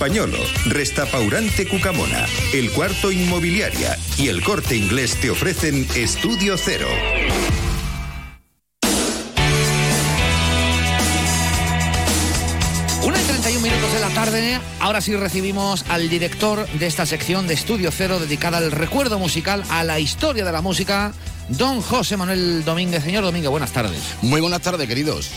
Pañolo, Restapaurante Cucamona, El Cuarto Inmobiliaria y El Corte Inglés te ofrecen Estudio Cero. Una y 31 minutos de la tarde, ahora sí recibimos al director de esta sección de Estudio Cero dedicada al recuerdo musical, a la historia de la música, don José Manuel Domínguez. Señor Domínguez, buenas tardes. Muy buenas tardes, queridos.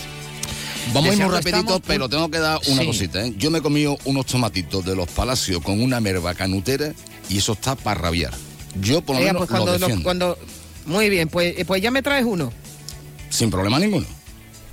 Vamos a ir muy rapidito, estamos, pero tengo que dar una Sí. cosita. ¿eh? Yo me he comido unos tomatitos de los palacios con una merva canutera y eso está para rabiar. Yo por lo Oiga, menos pues cuando, lo lo- cuando- Muy bien, pues, eh, pues ya me traes uno. Sin problema ninguno.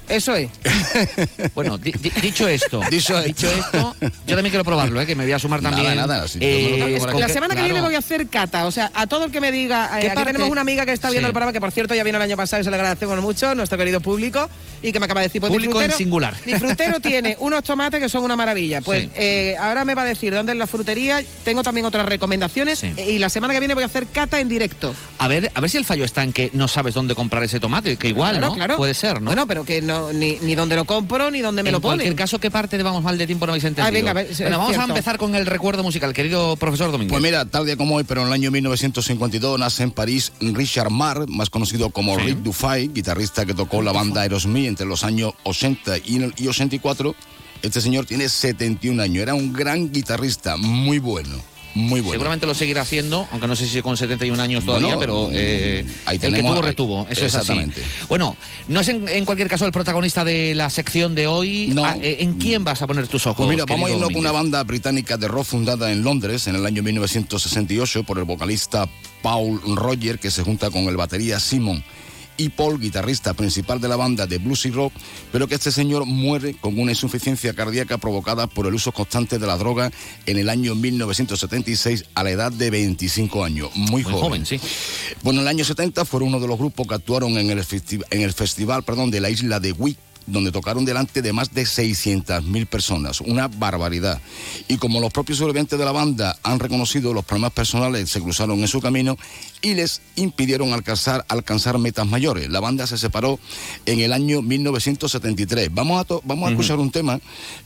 Eso es. Bueno, di- di- dicho esto, Dicho dicho esto, yo también quiero probarlo, ¿eh? que me voy a sumar Nada, también. nada, si yo me lo eh, con La semana que claro. viene voy a hacer cata. O sea, a todo el que me diga. eh, ¿Qué aquí parte? tenemos una amiga que está viendo Sí. el programa, que por cierto ya vino el año pasado y se le agradecemos mucho, nuestro querido público, y que me acaba de decir: pues Público en singular. Disfrutero tiene unos tomates que son una maravilla. Pues Sí. eh, ahora me va a decir dónde es la frutería. Tengo también otras recomendaciones. Sí. eh, Y la semana que viene voy a hacer cata en directo. A ver, a ver si el fallo está en que no sabes dónde comprar ese tomate, que igual, Claro, ¿no? claro. Puede ser, ¿no? Bueno, pero que no, ni, ni dónde lo compro, ni dónde me en lo ponen. caso, ¿qué parte de Vamos Mal de Tiempo no habéis entendido? Ah, venga, a ver, Bueno, vamos a empezar con el recuerdo musical, querido profesor Domínguez. Pues mira, tal día como hoy, pero en el año 1952 nace en París Richard Marr, más conocido como Sí. Rick Dufay, guitarrista que tocó la banda Aerosmith entre los años 80 y y 84. Este señor tiene 71 años, era un gran guitarrista, muy bueno, muy bueno. Seguramente lo seguirá haciendo, aunque no sé si con 71 años todavía, Bueno, pero eh, ahí el que tuvo retuvo, eso es así. exactamente. Bueno, no es en, en cualquier caso el protagonista de la sección de hoy. No. Ah, eh, ¿En quién vas a poner tus ojos? Pues mira, vamos a irnos con una banda británica de rock fundada en Londres en el año 1968 por el vocalista Paul Roger, que se junta con el batería Simon y Paul, guitarrista principal de la banda de blues y rock, pero que este señor muere con una insuficiencia cardíaca provocada por el uso constante de la droga en el año 1976 a la edad de 25 años, muy, Muy joven, sí. Bueno, en el año 70 fueron uno de los grupos que actuaron en el, en el festival perdón, de la isla de Wick, donde tocaron delante de más de 600.000 personas, una barbaridad. Y como los propios sobrevivientes de la banda han reconocido los problemas personales, se cruzaron en su camino y les impidieron alcanzar, alcanzar metas mayores. La banda se separó en el año 1973. Vamos a, to- vamos a escuchar un tema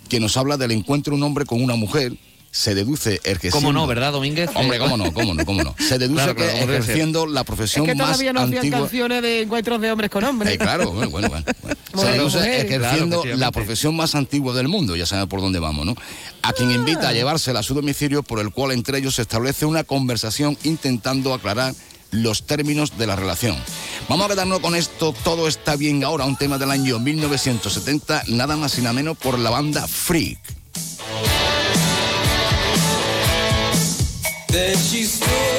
que nos habla del encuentro de un hombre con una mujer. Se deduce el que ¿Cómo no, verdad, Domínguez? Hombre, cómo no, cómo no, cómo no. Se deduce Claro, claro, que ejerciendo la Es profesión que más todavía no hacían antigua. canciones de encuentros de hombres con hombres. Eh, claro, bueno, bueno, bueno. bueno. Se deduce mujer. ejerciendo Claro, la profesión más antigua del mundo, ya saben por dónde vamos, ¿no? A quien invita a llevársela a su domicilio, por el cual entre ellos se establece una conversación intentando aclarar los términos de la relación. Vamos a quedarnos con esto, todo está bien ahora, un tema del año 1970, nada más y nada menos por la banda Freak. that she stole.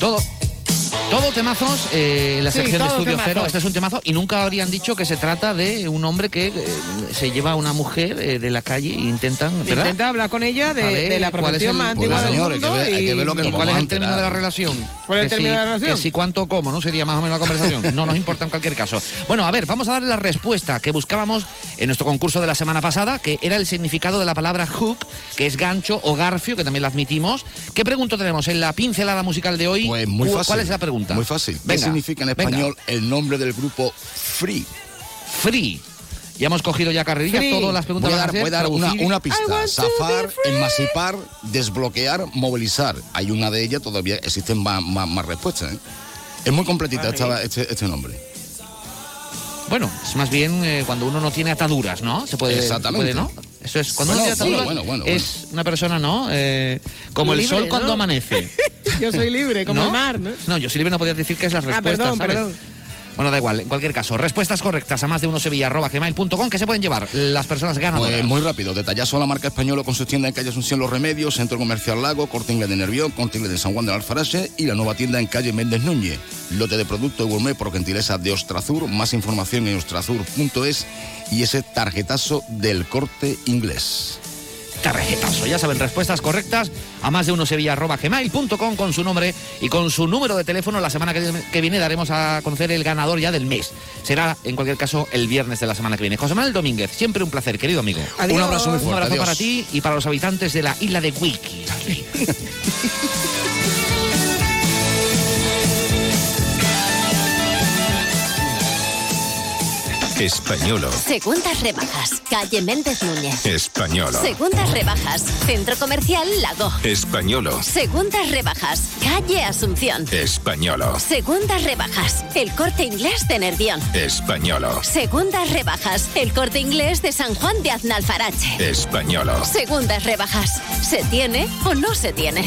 Now. Todo. Temazos, eh, la Sí, sección de Estudio temazos. Cero. Este es un temazo y nunca habrían dicho que se trata de un hombre que eh, se lleva a una mujer eh, de la calle e intentan. ¿verdad? Intenta hablar con ella de, A ver, de la ¿cuál es profesión más Pues, antigua del señores, mundo. que ve- hay y- que ver lo que ¿Y nos cuál es el término de la relación? ¿Cuál es el término si- de la relación? Que si cuánto cómo, ¿no? Sería más o menos la conversación. No nos importa en cualquier caso. Bueno, a ver, vamos a darle la respuesta que buscábamos en nuestro concurso de la semana pasada, que era el significado de la palabra hook, que es gancho o garfio, que también la admitimos. ¿Qué pregunta tenemos en la pincelada musical de hoy? Pues muy ¿Cu- fácil. ¿Cuál es la pregunta? Muy fácil. ¿Qué significa en venga. español el nombre del grupo Free? Free. Ya hemos cogido ya carrerilla, todas las preguntas Voy a van dar, ser voy a dar una, una pista. Zafar, emancipar, desbloquear, movilizar. Hay una de ellas, todavía existen más, más, más respuestas. ¿eh? Es muy completita esta- este, este nombre. Bueno, es más bien eh, cuando uno no tiene ataduras, ¿no? Se puede, Exactamente. se puede, ¿no? Eso es, cuando Bueno, uno ataduras, bueno, bueno, bueno, es una persona, ¿no? Eh, como el sol cuando ¿no? amanece. Yo soy libre, como ¿No? el mar, ¿no? No, yo sí libre no podía decir que es la Ah, respuesta, perdón, ¿sabes? perdón. Bueno, da igual, en cualquier caso, respuestas correctas a más de uno sevilla.gmail.com que se pueden llevar las personas ganadoras. Pues muy rápido, detallazo a la marca española con sus tiendas en calle Asunción Los Remedios, Centro Comercial Lago, Corte Inglés de Nervión, Corte Inglés de San Juan del Alfarache y la nueva tienda en calle Méndez Núñez. Lote de producto gourmet por gentileza de Ostrazur, más información en ostrazur.es y ese tarjetazo del corte inglés. tarjetazo. Ya saben, respuestas correctas a más de uno sevilla.gmail.com con su nombre y con su número de teléfono. La semana que, viene daremos a conocer el ganador ya del mes. Será, en cualquier caso, el viernes de la semana que viene. José Manuel Domínguez, siempre un placer, querido amigo. Adiós. Un abrazo muy Un abrazo adiós. para ti y para los habitantes de la isla de Wiki. Españolo. Segundas rebajas. Calle Méndez Núñez. Españolo. Segundas rebajas. Centro Comercial Lago. Españolo. Segundas rebajas. Calle Asunción. Españolo. Segundas rebajas. El corte inglés de Nervión. Españolo. Segundas rebajas. El corte inglés de San Juan de Aznalfarache. Españolo. Segundas rebajas. ¿Se tiene o no se tiene?